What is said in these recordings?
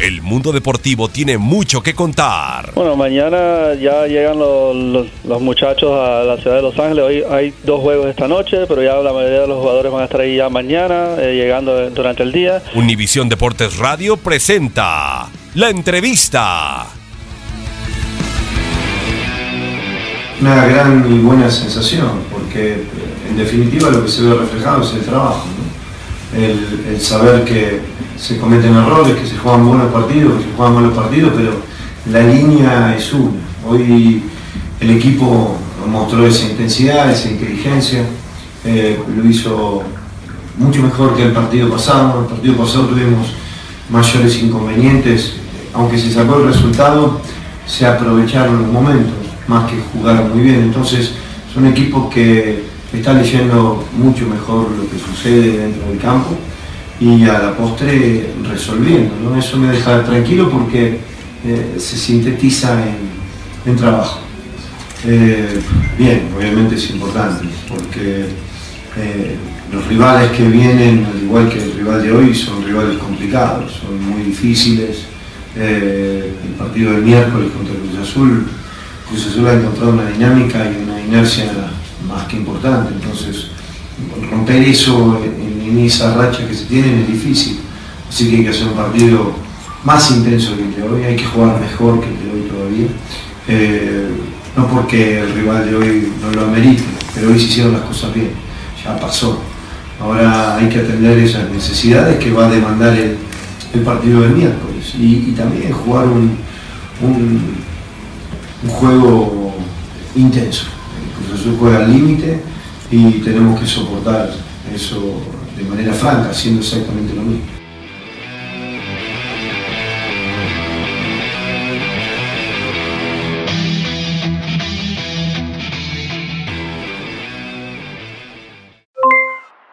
El mundo deportivo tiene mucho que contar. Bueno, mañana ya llegan los, los- los muchachos a la ciudad de Los Ángeles. Hoy hay dos juegos esta noche, pero ya la mayoría de los jugadores van a estar ahí ya mañana, eh, llegando durante el día. Univisión Deportes Radio presenta la entrevista. Una gran y buena sensación, porque en definitiva lo que se ve reflejado es el trabajo, ¿no? el, el saber que se cometen errores, que se juegan buenos partidos, que se juegan malos partidos, pero la línea es una. Hoy el equipo mostró esa intensidad, esa inteligencia, eh, lo hizo mucho mejor que el partido pasado. El partido pasado tuvimos mayores inconvenientes, aunque se sacó el resultado, se aprovecharon los momentos, más que jugar muy bien. Entonces son equipos que están leyendo mucho mejor lo que sucede dentro del campo y a la postre resolviendo. ¿no? Eso me deja tranquilo porque eh, se sintetiza en, en trabajo. Eh, bien, obviamente es importante porque eh, los rivales que vienen, al igual que el rival de hoy, son rivales complicados, son muy difíciles. El partido del miércoles contra Cruz Azul, Cruz Azul ha encontrado una dinámica y una inercia más que importante, entonces romper eso en, en esa racha que se tienen es difícil, así que hay que hacer un partido más intenso que el de hoy, hay que jugar mejor que el de hoy todavía. Eh, no porque el rival de hoy no lo amerite, pero hoy se hicieron las cosas bien, ya pasó. Ahora hay que atender esas necesidades que va a demandar el, el partido del miércoles y, también jugar un, un, juego intenso. El Azul juega al límite y tenemos que soportar eso de manera franca, haciendo exactamente lo mismo.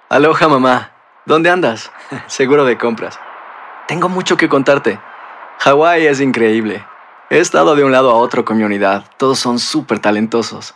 Aloha mamá. ¿Dónde andas? Seguro de compras. Tengo mucho que contarte. Hawái es increíble. He estado de un lado a otro con mi unidad. Todos son súper talentosos.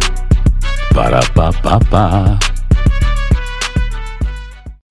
Ba-da-ba-ba-ba.